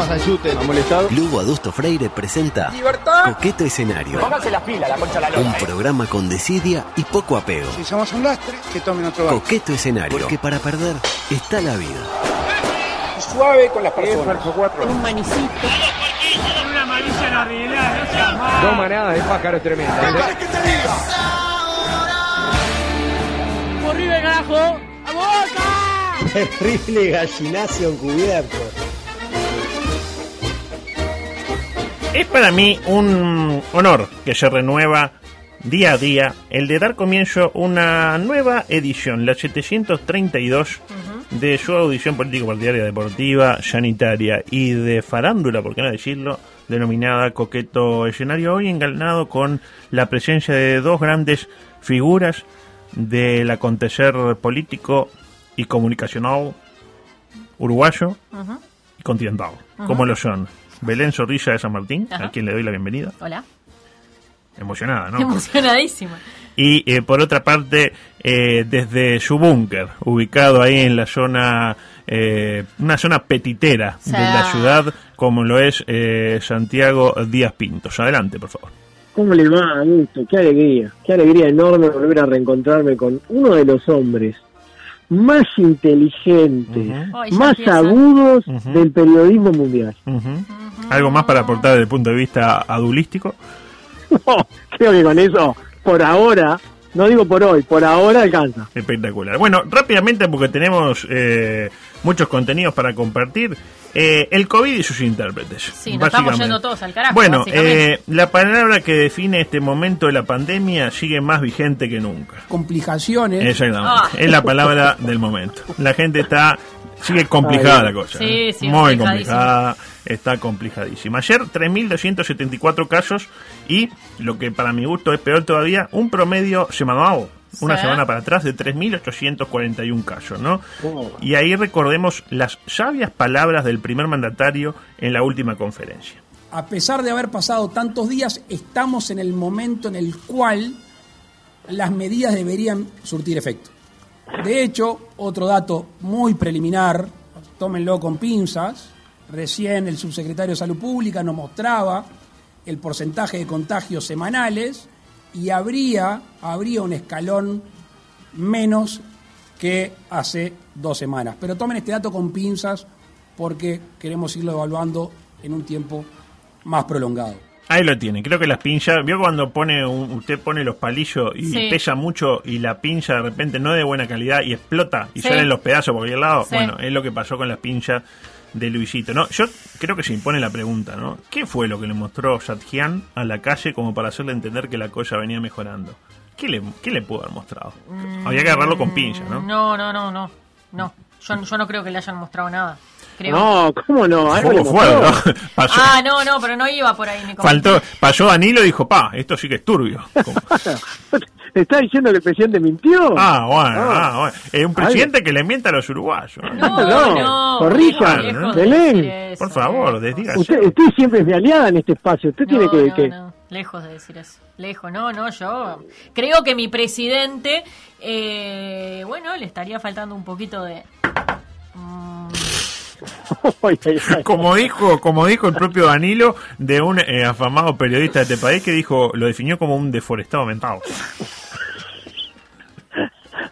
¿Ha molestado? Lugo Adusto Freire presenta Libertad. Coqueto Escenario. Pónganse las pilas, la concha de la Un programa con desidia y poco apego. Si somos un lastre, que tomen otro barco. Coqueto Escenario. Porque para perder está la vida. Suave con las personas. Dos manadas de pájaros tremendas. Terrible gallinazo encubierto. Es para mí un honor que se renueva día a día el de dar comienzo a una nueva edición, la 732 de su audición político partidaria deportiva, sanitaria y de farándula, por qué no decirlo, denominada Coqueto Escenario, hoy engalanado con la presencia de dos grandes figuras del acontecer político y comunicacional uruguayo y continental, como lo son Belén Zorrilla de San Martín, Ajá. a quien le doy la bienvenida, Hola. emocionada, ¿no? Emocionadísima. Y eh, por otra parte, eh, desde su búnker, ubicado ahí en la zona, eh, una zona petitera de la ciudad, como lo es eh, Santiago Díaz Pintos. Adelante, por favor. ¿Cómo le va, Augusto? Qué alegría, qué alegría enorme volver a reencontrarme con uno de los hombres más inteligentes, más agudos del periodismo mundial. Ujú. ¿Algo más para aportar desde el punto de vista adulístico? Creo que con eso, por ahora, no digo por hoy, por ahora alcanza. Espectacular. Bueno, rápidamente, porque tenemos eh, muchos contenidos para compartir. eh, el COVID y sus intérpretes. Sí, nos estamos yendo todos al carajo, Bueno, eh, la palabra que define este momento de la pandemia sigue más vigente que nunca. Complicaciones. Exactamente. Ah. Es la palabra del momento. La gente está. Sigue complicada Ay. la cosa. Sí, ¿eh? sí, Muy complicada. Está complicadísima. Ayer 3.274 casos y, lo que para mi gusto es peor todavía, un promedio semanal. Una Sí. semana para atrás de 3.841 casos, ¿no? Oh. Y ahí recordemos las sabias palabras del primer mandatario en la última conferencia. A pesar de haber pasado tantos días, estamos en el momento en el cual las medidas deberían surtir efecto. De hecho, otro dato muy preliminar, tómenlo con pinzas, recién el subsecretario de Salud Pública nos mostraba el porcentaje de contagios semanales y habría, habría un escalón menos que hace dos semanas. Pero tomen este dato con pinzas porque queremos irlo evaluando en un tiempo más prolongado. Ahí lo tiene, creo que las pinzas, vio cuando pone un- usted pone los palillos y Sí. pesa mucho y la pinza de repente no es de buena calidad y explota y Sí. salen los pedazos por cualquier lado. Sí. Bueno, es lo que pasó con las pinzas de Luisito. No, yo creo que se impone la pregunta, ¿no? ¿Qué fue lo que le mostró Satjian a la calle como para hacerle entender que la cosa venía mejorando? ¿Qué le, qué le pudo haber mostrado? Había que agarrarlo con pinza, ¿no? Mm, No, no, no, no. No. Yo, yo no creo que le hayan mostrado nada. Creo. No, ¿cómo no? Algo le ¿Cómo fue, no? Pasó, Ah, no, no, pero no iba por ahí mi faltó, pasó Danilo y dijo, pa, esto sí que es turbio. Como- ¿Te está diciendo que el presidente mintió? Ah, bueno, Ah. ah, bueno. Es un presidente que le miente a los uruguayos. No, No, no. de Belén. Por favor, desdígase. Usted, usted siempre es mi aliada en este espacio. Usted tiene No, que... no, que- no. Lejos de decir eso. Lejos, no, no, yo creo que mi presidente, eh, bueno, le estaría faltando un poquito de... mm. Como dijo, como dijo el propio Danilo, de un eh, afamado periodista de este país que dijo, lo definió como un deforestado mental.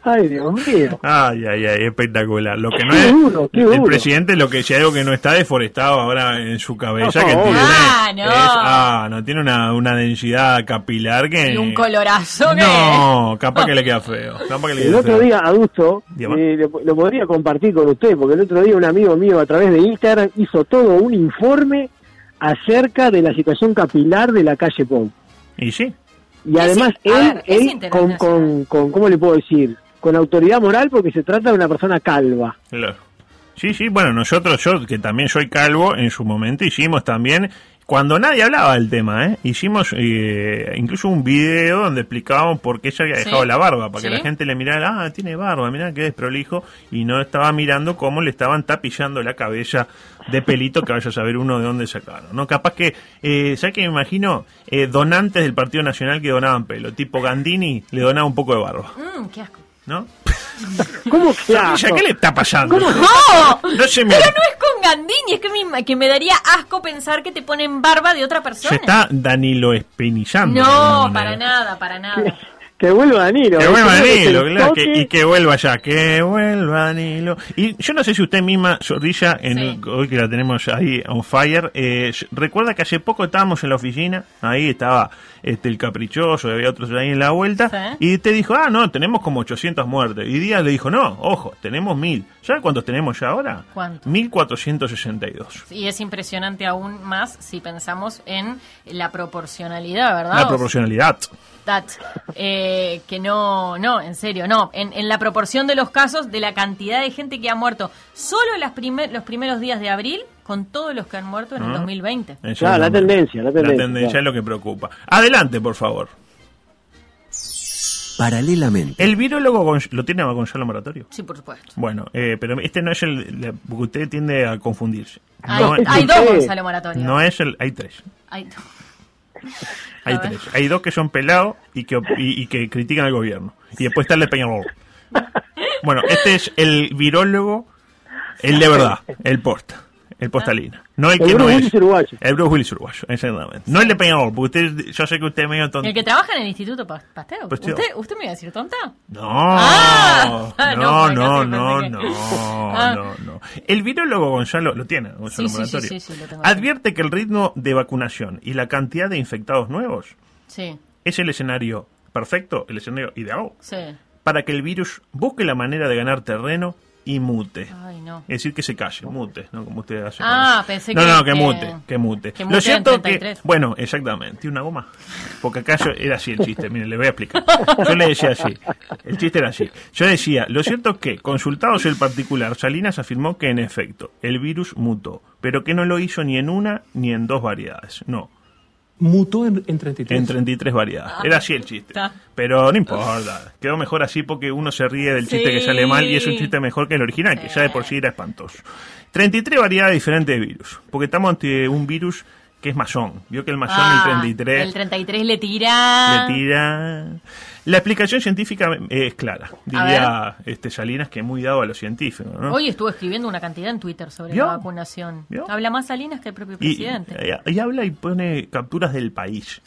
Ay, Dios mío. Ay, ay, ay, espectacular. Lo que no es, duro, qué el duro. presidente lo que si hay algo que no está deforestado ahora en su cabeza No, que tiene, Ah, no. es- ah, no tiene una, una densidad capilar que y un colorazo que... no, capaz que le queda feo, capaz que le El queda otro feo. día, Adusto, Dígame. eh, lo, lo podría compartir con usted, porque el otro día un amigo mío a través de Instagram hizo todo un informe acerca de la situación capilar de la calle Pou. Y sí, Y además, él, ver, él con, con, con, ¿cómo le puedo decir? Con autoridad moral porque se trata de una persona calva. Claro. Sí, sí, bueno, nosotros, yo que también soy calvo, en su momento hicimos también, cuando nadie hablaba del tema, ¿eh? hicimos eh, incluso un video donde explicábamos por qué se había Sí. dejado la barba, para que Sí. la gente le mirara, ah, tiene barba, mirá que desprolijo, y no estaba mirando cómo le estaban tapillando la cabeza de pelito que vaya a saber uno de dónde sacaron, ¿no? Capaz que, eh, ¿sabes qué me imagino? Eh, donantes del Partido Nacional que donaban pelo, tipo Gandini le donaba un poco de barba, Mm, qué asco. ¿No? ¿Cómo que? ¿Qué le está pasando? ¡No! No se me... Pero no es con Gandini, es que me, que me daría asco pensar que te ponen barba de otra persona. Se está Danilo espinizando. de No, para nada, para nada. Que vuelva Danilo. Que vuelva Danilo, claro, que- y que vuelva ya, que vuelva Danilo. Y yo no sé si usted misma, Zorrilla, en, Sí. hoy que la tenemos ahí on fire, eh, recuerda que hace poco estábamos en la oficina, ahí estaba este el caprichoso, y había otros ahí en la vuelta, Sí. y te dijo, ah, no, tenemos como 800 muertes. Y Díaz le dijo, no, ojo, tenemos 1000. ¿Sabe cuántos tenemos ya ahora? ¿Cuánto? 1462. Y es impresionante aún más si pensamos en la proporcionalidad, ¿verdad? La proporcionalidad. that, eh, que no, no, en serio, no. En, en la proporción de los casos, de la cantidad de gente que ha muerto solo las primer- los primeros días de abril, con todos los que han muerto en el Ah. 2020. Claro, la tendencia, la tendencia, claro. es lo que preocupa. Adelante, por favor. Paralelamente, El virólogo lo tiene a Gonzalo Moratorio. Sí, por supuesto. Bueno, eh, pero este no es el. la- porque usted tiende a confundirse. Hay, No, hay no dos sé. Gonzalo Moratorio. no es el. Hay tres. Hay dos. Hay tres. Hay dos que son pelados y que, op- y, y que critican al gobierno. Y después está el de Peñarol. Bueno, este es el virólogo, el de verdad, el posta, el postalina. No el El que no Bruce es. Willis uruguayo. El Bruce Willis uruguayo, exactamente. No el de Peñarol, porque usted, yo sé que usted es medio tonto. El que trabaja en el Instituto Pa- Pasteur. Pasteur. ¿Usted, ¿Usted me iba a decir tonta? No, Ah, no, no, no, no, no, que- Ah. no, no. El virólogo Gonzalo lo tiene, Gonzalo Sí, sí, sí, sí, sí, lo tengo Advierte que el ritmo de vacunación y la cantidad de infectados nuevos Sí, es el escenario perfecto, el escenario ideal, sí. para que el virus busque la manera de ganar terreno y mute. Ay, no. Es decir, que se calle, mute, ¿no? Como usted hace. Ah, pensé no, que- No, que, que- mute, que mute. que Lo mute en cierto que... 33. Bueno, exactamente, una goma. Porque acá yo- era así el chiste, mire, le voy a explicar. Yo le decía así, el chiste era así. Yo decía, lo cierto es que, consultados el particular, Salinas afirmó que en efecto, el virus mutó, pero que no lo hizo ni en una ni en dos variedades, no. Mutó en, en 33. En 33 variedades. Era así el chiste. Está. Pero no importa. Quedó mejor así porque uno se ríe del chiste que sale mal y es un chiste mejor que el original, que ya de por sí era espantoso. 33 variedades diferentes de virus. Porque estamos ante un virus que es masón. Vio que el masón, Ah, el 33, El 33 le tira. le tira. La explicación científica eh, es clara. Diría este Salinas que es muy dado a lo científico. ¿no? Hoy estuvo escribiendo una cantidad en Twitter sobre ¿Vio? la vacunación. ¿Vio? Habla más Salinas que el propio presidente. eh, y habla y pone capturas del país.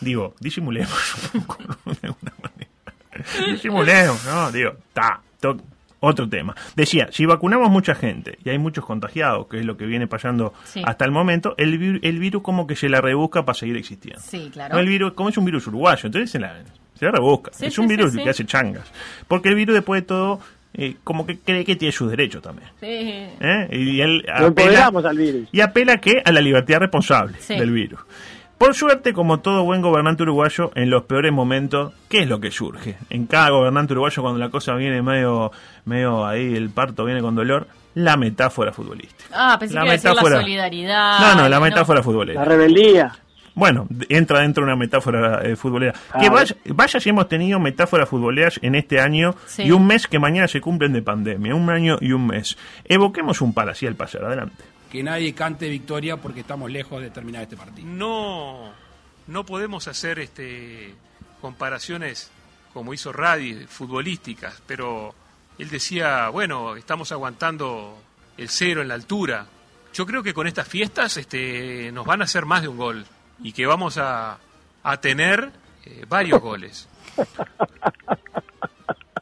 Digo, disimulemos un poco de alguna manera. Disimulemos, ¿no? Digo, está. Otro tema. Decía, si vacunamos mucha gente y hay muchos contagiados, que es lo que viene pasando Sí. hasta el momento, el, vir- el virus como que se la rebusca para seguir existiendo. Sí, claro. No, el virus, como es un virus uruguayo, entonces se la, se la rebusca. Sí, es sí, un virus sí. que hace changas. Porque el virus, después de todo, eh, como que cree que tiene sus derechos también. Sí. ¿eh? Y él Lo apela, al virus. y apela que a la libertad responsable Sí. del virus. Por suerte, como todo buen gobernante uruguayo, en los peores momentos, ¿qué es lo que surge? En cada gobernante uruguayo, cuando la cosa viene medio, medio ahí, el parto viene con dolor, la metáfora futbolística. Ah, pensé La que iba a decir la solidaridad. No, no, la metáfora futbolera. La rebeldía. Bueno, entra dentro de una metáfora eh, futbolera. Que vaya, vaya si hemos tenido metáforas futboleras en este año Sí. y un mes que mañana se cumplen de pandemia. Un año y un mes. Evoquemos un par así al pasar. Adelante. Que nadie cante victoria porque estamos lejos de terminar este partido. no, no podemos hacer este, comparaciones como hizo Radi, futbolísticas, pero él decía, bueno, estamos aguantando el cero en la altura. Yo creo que con estas fiestas este, nos van a hacer más de un gol y que vamos a, a tener eh, varios goles.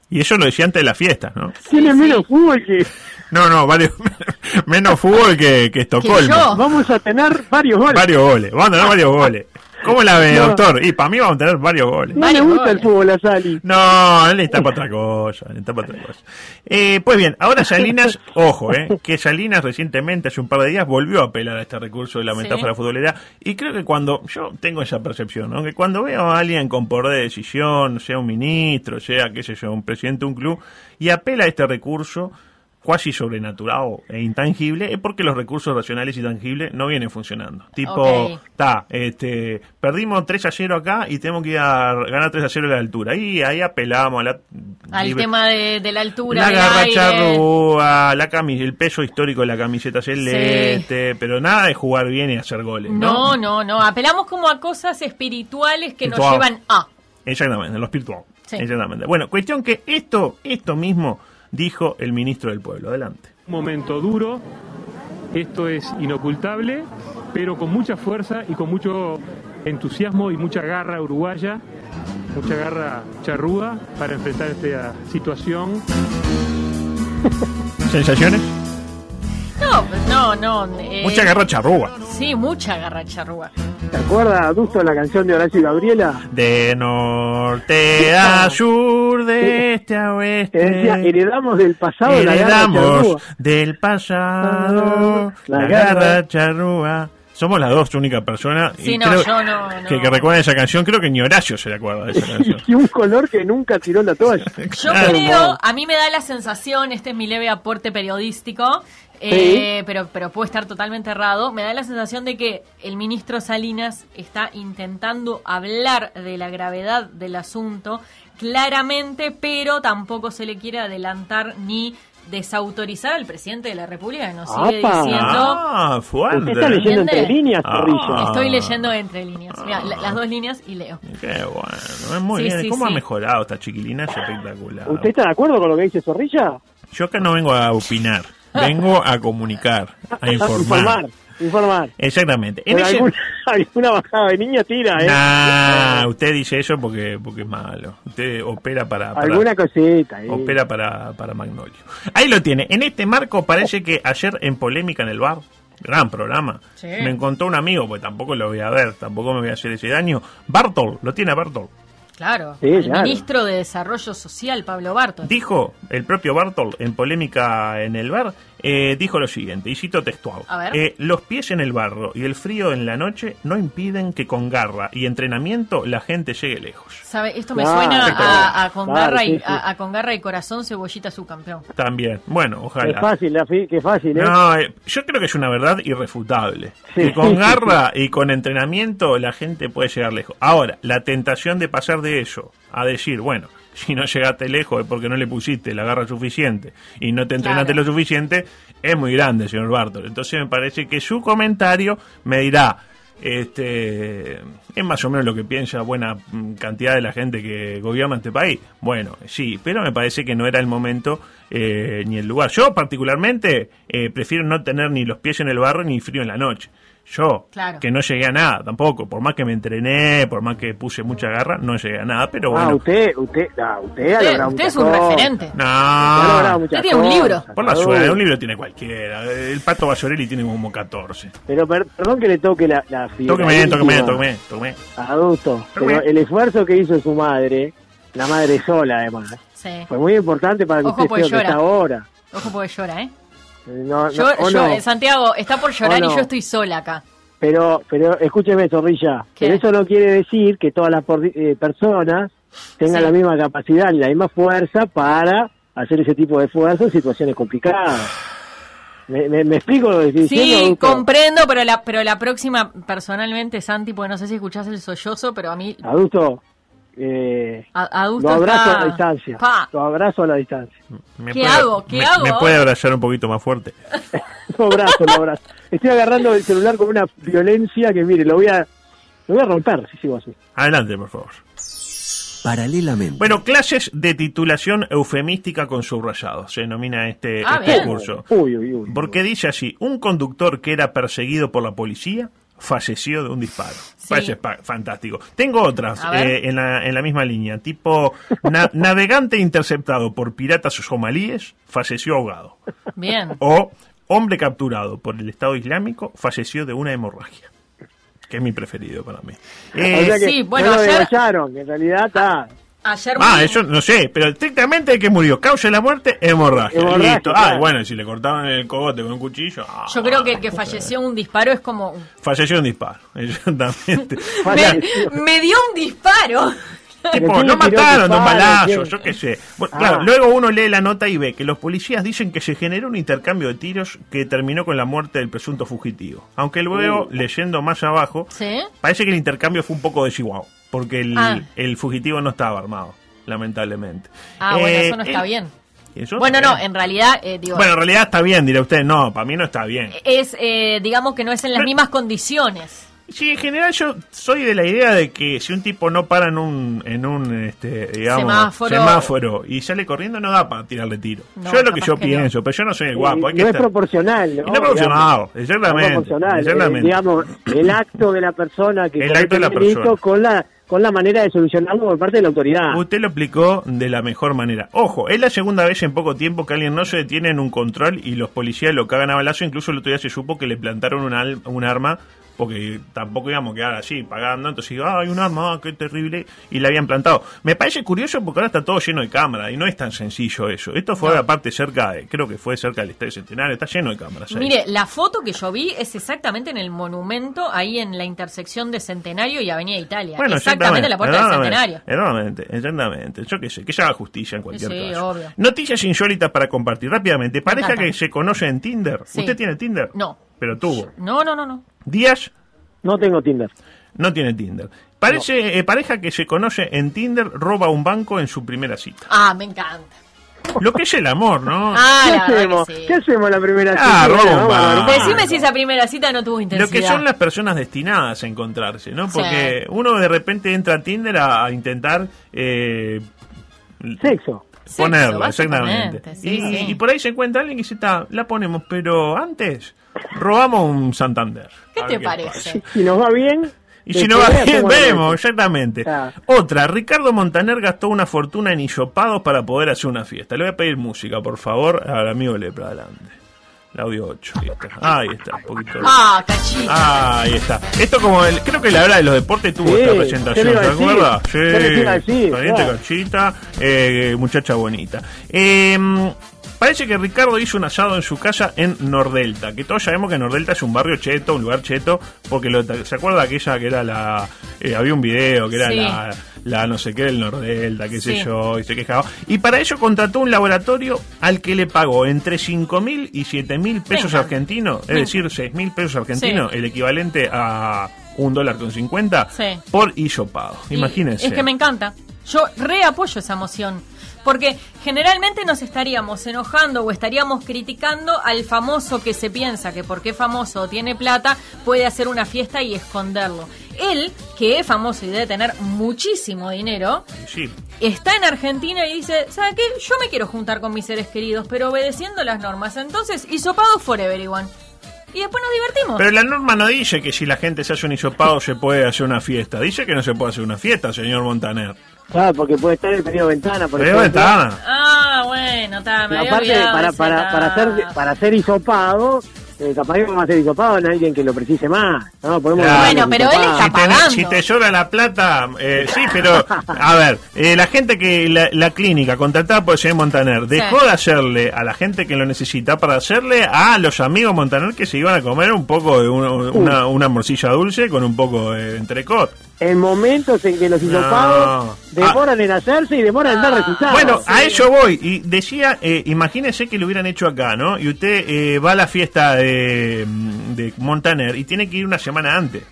Y eso lo decía antes de la fiesta, ¿no? Tiene menos fútbol que. No, no, varios, menos fútbol que, que Estocolmo. yo. Vamos a tener varios goles. Varios goles, vamos a tener varios goles. ¿Cómo la ve, No. doctor? Y para mí vamos a tener varios goles. No le gusta el fútbol a Sali. No, él está para otra cosa, él está para otra cosa. Eh, pues bien, ahora Salinas, ojo, eh, que Salinas recientemente, hace un par de días, volvió a apelar a este recurso de la Sí. metáfora futbolera y creo que cuando, yo tengo esa percepción, ¿no? que cuando veo a alguien con poder de decisión, sea un ministro, sea, qué sé yo, un presidente de un club, y apela a este recurso, cuasi sobrenatural e intangible, es porque los recursos racionales y tangibles no vienen funcionando. Tipo, está, este, perdimos 3 a 0 acá y tenemos que ir a ganar 3 a 0 a la altura. Y ahí apelamos a la... Al libre- tema de, de la altura, la garra la cami- el peso histórico de la camiseta celeste, pero nada de jugar bien y hacer goles, No, ¿no? no, no. Apelamos como a cosas espirituales que nos llevan a. Exactamente, lo espiritual. Sí. Exactamente. Bueno, cuestión que esto, esto mismo dijo el ministro del pueblo. Adelante. Un momento duro, esto es inocultable, pero con mucha fuerza y con mucho entusiasmo y mucha garra uruguaya, mucha garra charrúa para enfrentar esta situación. ¿Sensaciones? No, pues no, no. eh, Mucha garra charrúa. Sí, mucha garra charrúa. ¿Te acuerdas, Adusto, la canción de Horacio y Gabriela? De norte a sur, de este a oeste. Que decía, heredamos del pasado la garra Heredamos charrúa. del pasado La la, garra. charrúa. Somos las dos únicas personas Sí, y no, creo yo no, no. Que, que recuerdan esa canción. Creo que ni Horacio se le acuerda de esa canción. Y un color que nunca tiró la toalla. Yo creo, a mí me da la sensación, este es mi leve aporte periodístico, eh, pero, pero puede estar totalmente errado, me da la sensación de que el ministro Salinas está intentando hablar de la gravedad del asunto claramente, pero tampoco se le quiere adelantar ni desautorizar al presidente de la República, que nos sigue ¡Apa! diciendo... Ah, fuerte. Está leyendo entre líneas, Ah. Zorrilla. Estoy leyendo entre líneas. Mira, la- las dos líneas y leo. Qué bueno, es muy Sí, bien. sí, ¿Cómo sí. ha mejorado esta chiquilina? Es espectacular. ¿Usted está de acuerdo con lo que dice Zorrilla? Yo acá no vengo a opinar, vengo a comunicar, a informar. Informar. Informar. Exactamente. En Pero ese- alguna, alguna bajada de niña tira, ¿eh? Nah, usted dice eso porque porque es malo. Usted opera para, para- Alguna cosita. ¿eh? opera para, para Magnolio. Ahí lo tiene. En este marco parece que ayer en polémica en el bar, gran programa, Sí. me encontró un amigo, pues tampoco lo voy a ver, tampoco me voy a hacer ese daño. Bartol, lo tiene Bartol. Claro, Sí, el claro. ministro de Desarrollo Social, Pablo Bartos. Dijo el propio Bartol en polémica en el bar, eh, dijo lo siguiente, y cito textual. Eh, los pies en el barro y el frío en la noche no impiden que con garra y entrenamiento la gente llegue lejos. ¿Sabe? Esto me Claro, suena a, a con claro, garra y sí, sí. a, a con garra y corazón cebollita su campeón. También, bueno, Qué ojalá. fácil, la fi- qué fácil, ¿eh? No, eh, yo creo que es una verdad irrefutable. Sí. Que con garra y con entrenamiento la gente puede llegar lejos. Ahora, la tentación de pasar de eso a decir, bueno, si no llegaste lejos es porque no le pusiste la garra suficiente y no te entrenaste Claro. lo suficiente, es muy grande, señor Bartol. Entonces me parece que su comentario me dirá, este, es más o menos lo que piensa buena mm, cantidad de la gente que gobierna este país. Bueno, sí, pero me parece que no era el momento eh, ni el lugar. Yo particularmente eh, prefiero no tener ni los pies en el barro ni frío en la noche. Yo, Claro. que no llegué a nada tampoco, por más que me entrené, por más que puse mucha garra, no llegué a nada, pero Ah, bueno. usted, usted, ah, usted ha Usted, logrado usted es un cosas. referente. Usted ha logrado No, Usted tiene un libro. por la suerte, un libro tiene cualquiera. El pato Basorelli tiene como 14. Pero per- perdón que le toque la, la fibra Tóqueme, tóqueme, tóqueme, tóqueme. Adulto, pero el esfuerzo que hizo su madre, la madre sola además, Sí. fue muy importante para que Ojo, usted esté donde llora. está ahora. Ojo porque llora, ¿eh? No, no, Yo, yo, no. eh, Santiago, está por llorar y yo estoy sola acá. Pero, pero escúcheme, Zorrilla, ¿Qué? pero eso no quiere decir que todas las eh, personas tengan Sí. la misma capacidad y la misma fuerza para hacer ese tipo de esfuerzos en situaciones complicadas. ¿Me, me, me explico lo que estoy diciendo? Sí, comprendo, pero la, pero la próxima, personalmente, Santi, porque no sé si escuchás el sollozo, pero a mí, Adulto, eh, a- adulto lo abrazo está- a la distancia. Pa. Lo abrazo a la distancia. ¿Me ¿Qué hago? ¿Qué me, hago ¿Me puede abrazar un poquito más fuerte? Lo abrazo, lo abrazo. Estoy agarrando el celular con una violencia que, mire, lo voy a, lo voy a romper si sigo así. Adelante, por favor. Paralelamente. Bueno, clases de titulación eufemística con subrayados, se denomina este, Ah, este curso. Uy, uy, uy. Porque dice así, un conductor que era perseguido por la policía falleció de un disparo. Sí. Fantástico. Tengo otras eh, en, la, en la misma línea, tipo na- navegante interceptado por piratas somalíes falleció ahogado. bien. O hombre capturado por el Estado Islámico falleció de una hemorragia. que es mi preferido para mí. o sea que sí, bueno, no lo ayer- en realidad está. Ayer Ah, muy- eso no sé, pero estrictamente que murió. Causa de la muerte, hemorragia. Hemorragia, Listo. Ah, claro. bueno, si le cortaban el cogote con un cuchillo. ah, Yo creo que el que falleció un disparo es como... Falleció un disparo. Exactamente. Me, dio un disparo. Tipo, ¿Quién no tiró mataron, balazos, ¿Quién? yo qué sé. Bueno, Ah. Claro, luego uno lee la nota y ve que los policías dicen que se generó un intercambio de tiros que terminó con la muerte del presunto fugitivo. Aunque luego, leyendo más abajo, ¿Sí? parece que el intercambio fue un poco desigual, porque el, Ah. el fugitivo no estaba armado, lamentablemente. Ah, bueno, Eh, eso no está eh, bien. eso Bueno, está no, bien. en realidad, eh, digo, Bueno, en realidad está bien, dirá usted. No, para mí no está bien. es, eh, digamos que no es en las Pero- mismas condiciones. Sí, en general yo soy de la idea de que si un tipo no para en un, en un este, digamos, Semáforo. semáforo y sale corriendo, no da para tirarle tiro. No, yo es lo que yo que no. pienso, pero yo no soy el guapo. hay que no es estar- proporcional, ¿no? No es proporcional, Digamos, exactamente, no es proporcional. exactamente. Eh, digamos, el acto de la persona que El acto de la persona. con la con la manera de solucionarlo por parte de la autoridad. Usted lo aplicó de la mejor manera. Ojo, es la segunda vez en poco tiempo que alguien no se detiene en un control y los policías lo cagan a balazo. Incluso el otro día se supo que le plantaron un, al- un arma porque tampoco íbamos a quedar así pagando. Entonces digo, ah, hay un arma, ah, qué terrible. Y le habían plantado. Me parece curioso porque ahora está todo lleno de cámaras y no es tan sencillo eso. Esto fue aparte cerca, de, creo que fue cerca del Estadio Centenario, está lleno de cámaras. ahí. Mire, la foto que yo vi es exactamente en el monumento, ahí en la intersección de Centenario y Avenida Italia. Bueno, exactamente en la puerta del Centenario. Exactamente, exactamente. Yo qué sé, que se haga justicia en cualquier Sí, caso. obvio. Noticias insólitas para compartir rápidamente. Pareja que se conoce en Tinder. Sí. ¿Usted tiene Tinder? No. Pero tuvo. No, no, no, no. Díaz No tengo Tinder. no tiene Tinder. Parece eh, pareja que se conoce en Tinder roba un banco en su primera cita. Ah, me encanta. Lo que es el amor, ¿no? Ah, ¿Qué hacemos? sí. ¿Qué hacemos la primera Ah, cita? robo Bueno, un vamos a ver. banco. Decime si esa primera cita no tuvo intensidad. Lo que son las personas destinadas a encontrarse, ¿no? Porque Sí. uno de repente entra a Tinder a, a intentar eh, Sexo. Básicamente, exactamente. sí, y, sí. y por ahí se encuentra alguien que dice, está, la ponemos, pero antes robamos un Santander. ¿Qué te parece? Si nos va bien. Y si después no va bien, vemos, exactamente. Otra, Ricardo Montaner gastó una fortuna en hisopados para poder hacer una fiesta. Le voy a pedir música, por favor, al amigo Lepra, adelante. El audio 8, ahí está. Ahí está, un poquito. Ah, cachita. Ahí está. Esto como el, creo que la hora de los deportes tuvo Sí, esta ¿qué presentación, le iba ¿se a decir? cachita, eh, muchacha bonita. Eh, parece que Ricardo hizo un asado en su casa en Nordelta, que todos sabemos que Nordelta es un barrio cheto, un lugar cheto, porque lo- se acuerda aquella que era la, eh, había un video que era Sí. la, la no sé qué del Nordelta, qué sé yo, y se quejaba. Y para ello contrató un laboratorio al que le pagó entre 5 mil y 7 mil pesos encanta. argentinos, es decir, 6 mil pesos argentinos, Sí. el equivalente a un dólar con 50 Sí. por hisopado. Y Imagínense. Es que me encanta. Yo reapoyo esa moción. Porque generalmente nos estaríamos enojando o estaríamos criticando al famoso que se piensa que porque es famoso o tiene plata puede hacer una fiesta y esconderlo. Él, que es famoso y debe tener muchísimo dinero, Sí. está en Argentina y dice, ¿sabe qué? Yo me quiero juntar con mis seres queridos, pero obedeciendo las normas. Entonces, hisopado forever, igual. Y después nos divertimos. Pero la norma no dice que si la gente se hace un hisopado se puede hacer una fiesta. Dice que no se puede hacer una fiesta, señor Montaner. Claro, porque puede estar el periodo de ventana, por ejemplo. ventana. Ah, bueno, está, me había aparte, olvidado para, ese para, para, hacer, para hacer hisopado, eh, capaz que vamos a hisopado en alguien que lo precise más. No, podemos Claro. Bueno, pero él está Si te, pagando. si te llora la plata, eh, sí, pero a ver, eh, la gente que la, la clínica contratada por el señor Montaner dejó Sí. de hacerle a la gente que lo necesita para hacerle a los amigos Montaner que se iban a comer un poco de un- una, una morcilla dulce con un poco de entrecot. En momentos en que los hisopados demoran en hacerse y demoran en dar resultados. Bueno, a eso voy. Y decía, eh, imagínese que lo hubieran hecho acá, ¿no? Y usted eh, va a la fiesta de, de Montaner y tiene que ir una semana antes.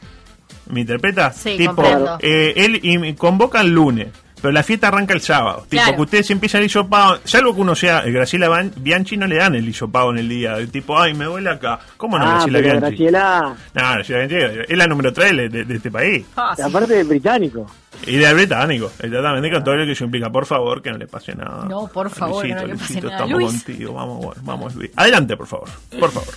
¿Me interpreta? Sí, tipo, eh, él y me convoca el lunes. Pero la fiesta arranca el sábado. Tipo, que ustedes empiezan el hisopado. Salvo que uno sea eh, Graciela Ban- Bianchi, no le dan el hisopado en el día. El tipo, ay, me duele acá. ¿Cómo no, ah, Graciela Bianchi? Graciela, No, Graciela Bianchi es la número 3 de, de- de este país. Ah, sí. aparte de británico. Y del británico, exactamente con todo lo que eso implica. Por favor, que no le pase nada. No, por favor, que no le pase Luisito, nada. estamos Luis. contigo. Vamos, vamos, Luis. Adelante, por favor. Por favor.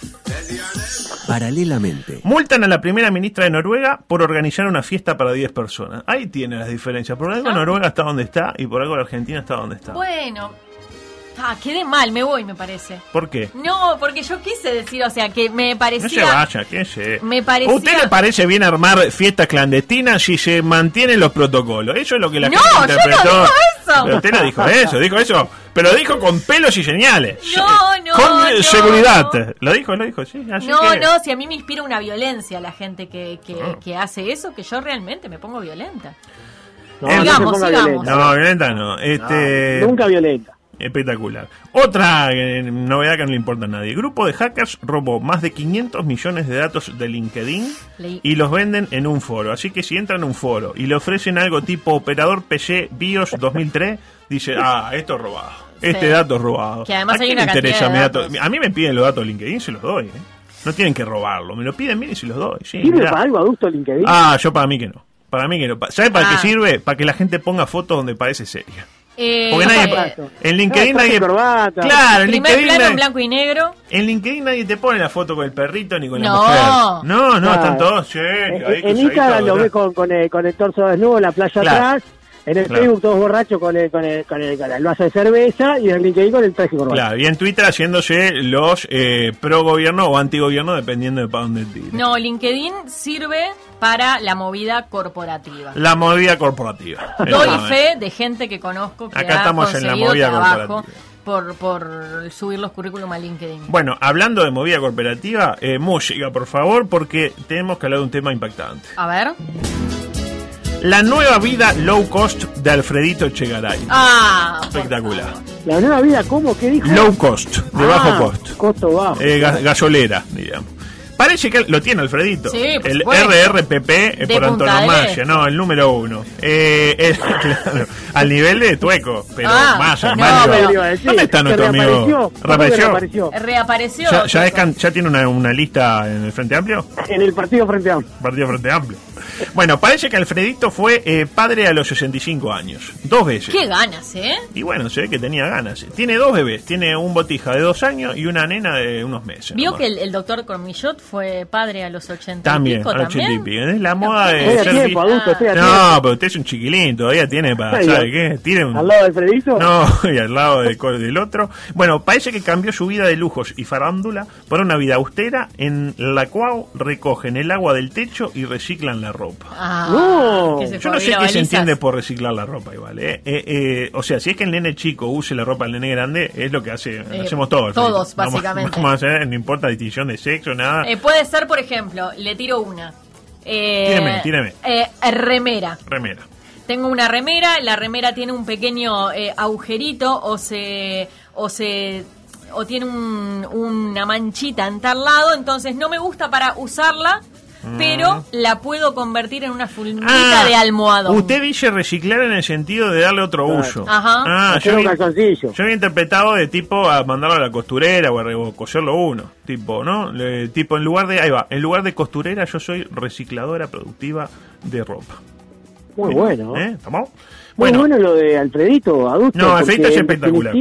Paralelamente. Multan a la primera ministra de Noruega por organizar una fiesta para 10 personas. Ahí tiene las diferencias. Por algo Ah. Noruega está donde está y por algo la Argentina está donde está. Bueno, Ah, quedé mal, me voy, me parece. ¿Por qué? No, porque yo quise decir, o sea, que me parecía... No se vaya, qué sé. Me parecía- ¿A usted le parece bien armar fiestas clandestinas si se mantienen los protocolos? Eso es lo que la No, gente yo no interpretó. digo eso. Pero usted no dijo eso, dijo eso. Pero dijo con pelos y señales. No, no, Con eh, no. seguridad. Lo dijo, lo dijo, sí. Así No, que- no, si a mí me inspira una violencia la gente que, que, Ah. que hace eso, que yo realmente me pongo violenta. No, Eh, no se ponga violenta. No, violenta no. Este, Nunca violenta. Espectacular. Otra eh, novedad que no le importa a nadie. Grupo de hackers robó más de 500 millones de datos de LinkedIn y los venden en un foro. Así que si entran en un foro y le ofrecen algo tipo operador PC BIOS 2003, dice, ah, esto es robado. Este Sí. dato es robado. Que además ¿A hay quién una le interesa de mi dato? A mí me piden los datos de LinkedIn, se los doy. ¿eh? No tienen que robarlo. Me lo piden, miren, y se los doy. Sí, ¿Sirve mirá. para algo adulto LinkedIn? Ah, yo para mí que no. Para mí que no. ¿Sabe para qué Ah. sirve? Para que la gente ponga fotos donde parece seria. Eh, Porque nadie, eh, en LinkedIn Ah, nadie. corbata. Claro, en LinkedIn, plano en nadie, blanco y negro. en LinkedIn nadie te pone la foto con el perrito ni con la No. mujer. No, no, Claro. están todos sí, En, ahí en Instagram lo ves con, con, el, con el torso desnudo, la playa Claro. atrás. En el Claro. Facebook todos borrachos con el, con, el, con, el, con el vaso de cerveza y en LinkedIn con el traje corbata. Claro, y en Twitter haciéndose los eh, pro gobierno o anti gobierno dependiendo de para dónde tire. No, LinkedIn sirve para la movida corporativa. La movida corporativa. Doy fe de gente que conozco que Acá ha estamos en la conseguido movida trabajo corporativa. por, por subir los currículum a LinkedIn. Bueno, hablando de movida corporativa, eh, música, por favor, porque tenemos que hablar de un tema impactante. A ver. La nueva vida low cost de Alfredito Chegaray. Ah, Espectacular. La nueva vida, ¿cómo? ¿Qué dijo? Low cost, de Ah, bajo costo. Costo bajo. Eh, ga- gasolera, digamos. Parece que lo tiene Alfredito. Sí, por el. RRPP eh, De por antonomasia, no, el número uno. Eh, es- claro, al nivel de Tueco, pero Ah, más, no, pero- decir, ¿Dónde está ¿se nuestro amigo? reapareció? ¿Cómo que ¿Reapareció? ¿Ya, ya, es Tuco. can- ya tiene una, una lista en el Frente Amplio? En el partido frente a Partido Frente Amplio. Bueno, parece que Alfredito fue eh, padre a los 65 años. Dos veces. Qué ganas, ¿eh? Y bueno, se ve que tenía ganas. Tiene dos bebés. Tiene un botija de dos años y una nena de unos meses. Vio nomás. que el, el doctor Cormillot fue padre a los 80 También, y pico a los también. 80 y pico. Es la moda de Estoy a ser tiempo, adulto. No, pero usted es un chiquilín, todavía tiene para, ¿sabe qué? Tiene un... ¿Al lado del Fredito? No, y al lado del, del otro. Bueno, parece que cambió su vida de lujos y farándula por una vida austera en la cual recogen el agua del techo y reciclan la ropa. Ah, No. que se Yo no sé qué se entiende por reciclar la ropa igual, ¿eh? Eh, eh, o sea, si es que el nene chico use la ropa del nene grande, es lo que hace, Eh, hacemos todos. todos, básicamente. Vamos a hacer, no importa distinción de sexo, nada. Eh, puede ser, por ejemplo, le tiro una. Eh, Tíreme, tíreme. eh, remera. Remera. Tengo una remera, la remera tiene un pequeño eh, agujerito o se o se o tiene un- una manchita en tal lado, entonces no me gusta para usarla, pero la puedo convertir en una fundita Ah, de almohadón. Usted dice reciclar en el sentido de darle otro Claro. uso. Ajá. Ah, yo, un había- yo había interpretado de tipo a mandarlo a la costurera o a o coserlo uno. Tipo, ¿no? Le- tipo, en lugar de, ahí va, en lugar de costurera, yo soy recicladora productiva de ropa. Muy bueno. ¿Eh? ¿Estamos? Bueno, bueno lo de Alfredito, adulto. No, Alfredito es espectacular.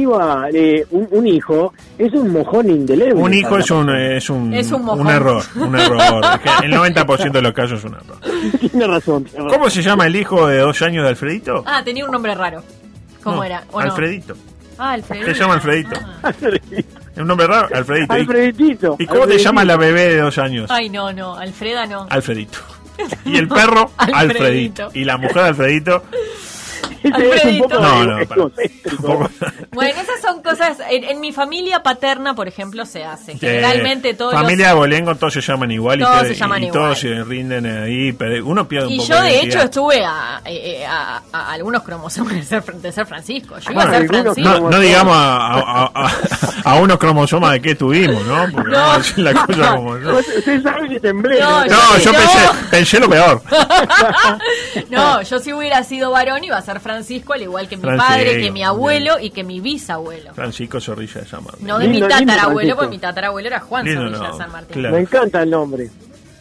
eh, un, un hijo es un mojón indeleble. un hijo es un, es un, Es un mojón. error. Un error. Es que el 90% de los casos es un error. Tiene razón. tiene razón. ¿Cómo se llama el hijo de dos años de Alfredito? Ah, tenía un nombre raro. ¿Cómo No, era? ¿O no? Alfredito. Ah, Alfredito. Se llama Alfredito. Ah. ¿Es un nombre raro? Alfredito. ¿Y- Alfreditito. ¿Y cómo te llama la bebé de dos años? Ay, no, no, Alfreda no. Alfredito. Y el perro, Alfredito. Alfredito. Y la mujer, Alfredito. Es un Alfredito. poco No, no, para. egocéntrico. Un poco- Bueno, esas son cosas. En, en mi familia paterna, por ejemplo, se hace. Generalmente todos Familia los. de Bolengo, todos se llaman igual. y Todos ustedes- se llaman y igual. todos se rinden ahí. pero Uno pierde un Y poco yo, de hecho, estuve a, eh, a- a algunos cromosomas de ser, de ser Francisco. Yo iba a ser Francisco. No, no digamos a, a- a- a unos cromosomas de qué tuvimos, ¿no? Porque No. vamos a decir la cosa como no. Usted sabe que temblé. No, No, yo pensé, pensé lo peor. No, yo si hubiera sido varón iba a ser Francisco, al igual que mi Francisco, padre, que mi abuelo y que mi bisabuelo. Francisco Zorrilla de San Martín. No de Lindo, mi tatarabuelo, Francisco. porque mi tatarabuelo era Juan Lindo, Zorrilla no, de San Martín. claro. Me encanta el nombre.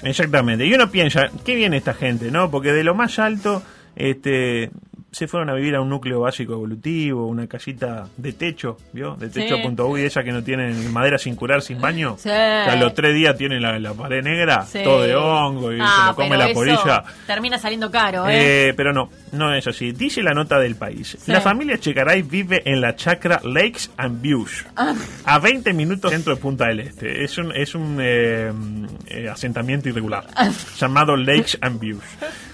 Exactamente. Y uno piensa, qué bien esta gente, ¿no? Porque de lo más alto, este, se fueron a vivir a un núcleo básico evolutivo, una casita de techo, ¿vio? De Sí. techo.uy, esa que no tiene madera sin curar, sin baño. Sí. Que a los tres días tiene la, la pared negra, Sí. todo de hongo y se Ah, lo come la polilla. Termina saliendo caro, ¿eh? Eh, pero no, no es así. Dice la nota del país. La familia Checaray vive en la chacra Lakes and Views, Ah. a 20 minutos dentro de Punta del Este. Es un, es un eh, eh, asentamiento irregular, Ah. llamado Lakes and Views.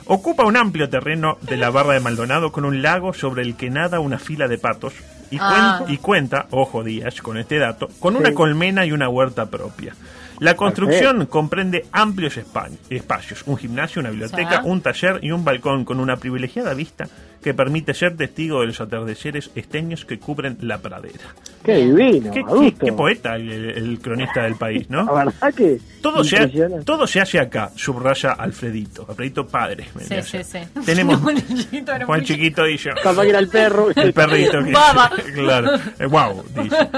Ocupa un amplio terreno de la barra de Maldonado con un lago sobre el que nada una fila de patos. Y, cuen- Ah. y cuenta, ojo Díaz, con este dato, con una colmena y una huerta propia. La construcción comprende amplios espa- espacios, un gimnasio, una biblioteca, Sí. un taller y un balcón con una privilegiada vista que permite ser testigo de los atardeceres esteños que cubren la pradera. Qué divino, Qué, qué- adulto. qué poeta el, el cronista del país, ¿no? La verdad que. Todo se, todo se hace acá, subraya Alfredito. Alfredito padre. Sí, sí, sí. Tenemos Juan chiquito era Juan muy Chiquito dice. Capaz que era el perro. El perrito. que- claro. Eh, Wow, dice.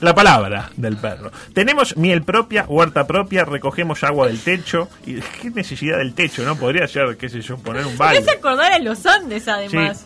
La palabra del perro. Tenemos miel propia, huerta propia, recogemos agua del techo. y ¿Qué necesidad del techo, no? Podría ser, qué sé yo, poner un hace acordar a los Andes, Sí,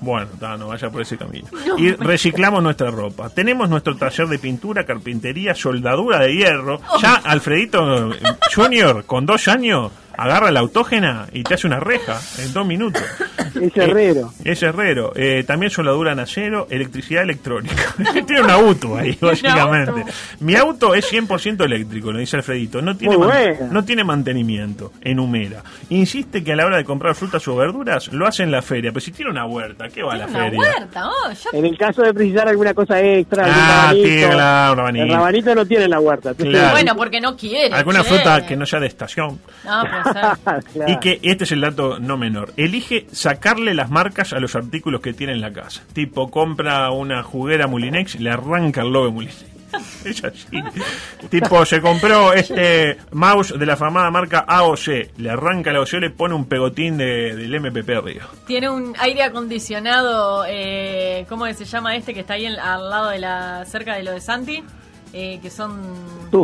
bueno, ta, no vaya por ese camino. No. Y reciclamos nuestra ropa. Tenemos nuestro taller de pintura, carpintería, soldadura de hierro. Ya Alfredito eh, Junior, con dos años, agarra la autógena y te hace una reja en dos minutos. Es herrero. Eh, es herrero. Eh, también soldadura en acero, electricidad electrónica. Tiene un auto ahí, básicamente. auto. Mi auto es 100% eléctrico, lo dice Alfredito. No tiene, Muy man- buena. no tiene mantenimiento en humera. Insiste que a la hora de comprar frutas o verduras lo hace en la feria. Pero si tiene una huerta, ¿qué va a la una feria? huerta, oh, yo- En el caso de precisar alguna cosa extra, Ah, rabanito, tiene, claro, rabanito. el rabanito no tiene en la huerta. Claro. Bueno, porque no quiere. Alguna che. fruta que no sea de estación. No, puede ser. Claro. Y que este es el dato no menor. Elige sacarle las marcas a los artículos que tiene en la casa. Tipo, compra una juguera Mulinex, le arranca el logo de Mulinex. Es así. tipo, se compró este mouse de la famada marca AOC. Le arranca la AOC, le pone un pegotín de, del MPP arriba. Tiene un aire acondicionado, eh, ¿cómo se llama este que está ahí en- al lado de la, cerca de lo de Santi? Eh, que son Tú,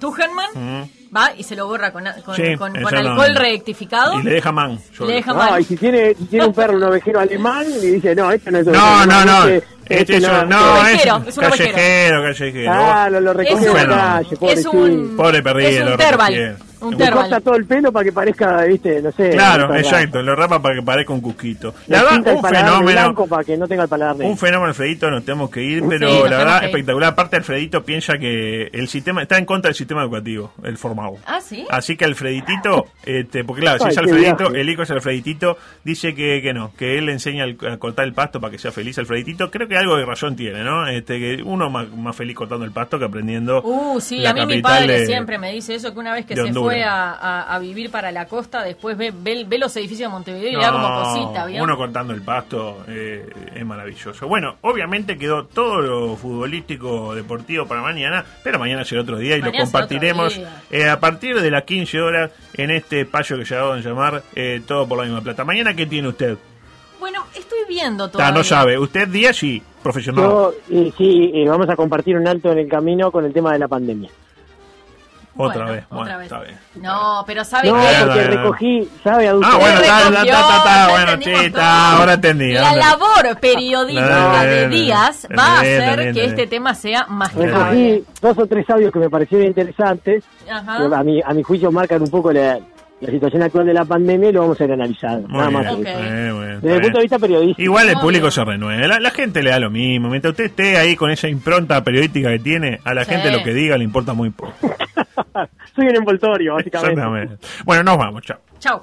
Germán. Tugenman, Mm. va y se lo borra con, con, Sí, con- con alcohol rectificado. Y le deja man. Le deja Ah, mal. y si tiene, si tiene un perro, un ovejero alemán, y dice, no, este no es un No, ovejero no, no. este- Este este es no, un, no, ovejero, es es un ovejero. callejero, callejero. Ah, lo, lo recoge Es un- la calle, es pobrecito. un, Pobre perrillo, es un terval. Un Le corta todo el pelo para que parezca, viste, no sé. Claro, exacto. Lo rapa para que parezca un cusquito. La pinta verdad, un fenómeno. blanco para que no tenga el paladar. Un fenómeno, Alfredito, nos tenemos que ir, pero Sí, la verdad, espectacular. Aparte, Alfredito piensa que el sistema está en contra del sistema educativo, el formado. Ah, ¿sí? Así que Alfreditito, este, porque claro, si Ay, es Alfredito, viaje. el hijo es Alfreditito, dice que, que no, que él le enseña a cortar el pasto para que sea feliz Alfreditito. Creo que algo de razón tiene, ¿no? Este, que uno más, más feliz cortando el pasto que aprendiendo. Uh, sí, la a mí mi padre de- siempre me dice eso, que una vez que se. Fue a, a- a vivir para la costa, después ve, ve, ve los edificios de Montevideo y da como No, cosita, ¿vio? Uno cortando el pasto eh, es maravilloso. Bueno, obviamente quedó todo lo futbolístico deportivo para mañana, pero mañana será otro día y Mañana lo compartiremos eh, a partir de las 15 horas en este espacio que se van a llamar eh, Todo por la misma plata. Mañana, ¿qué tiene usted? Bueno, estoy viendo Ah, todavía. no sabe. Usted día sí, profesional. Yo, eh, sí, eh, vamos a compartir un alto en el camino con el tema de la pandemia. Otra Bueno, vez. otra Bueno, vez. está bien. No, pero ¿sabe No, qué? Bueno, porque recogí, ¿sabe, adulto? Ah, bueno, está, está, está, está, ya bueno, está, todo. ahora entendí. La labor periodística No, de no, no, Díaz no. va a hacer que este tema sea más que Recogí dos o tres audios que me parecieron interesantes, Ajá. que a mi, a mi juicio marcan un poco la, la situación actual de la pandemia y lo vamos a ir analizando. Muy Nada bien, más. Eh, bueno, Desde el punto de vista periodístico. Igual el público se renueva. La, la gente le da lo mismo. Mientras usted esté ahí con esa impronta periodística que tiene, a la Sí. gente lo que diga le importa muy poco. Soy un envoltorio, básicamente. Exactamente. Bueno, nos vamos, chao. Chau.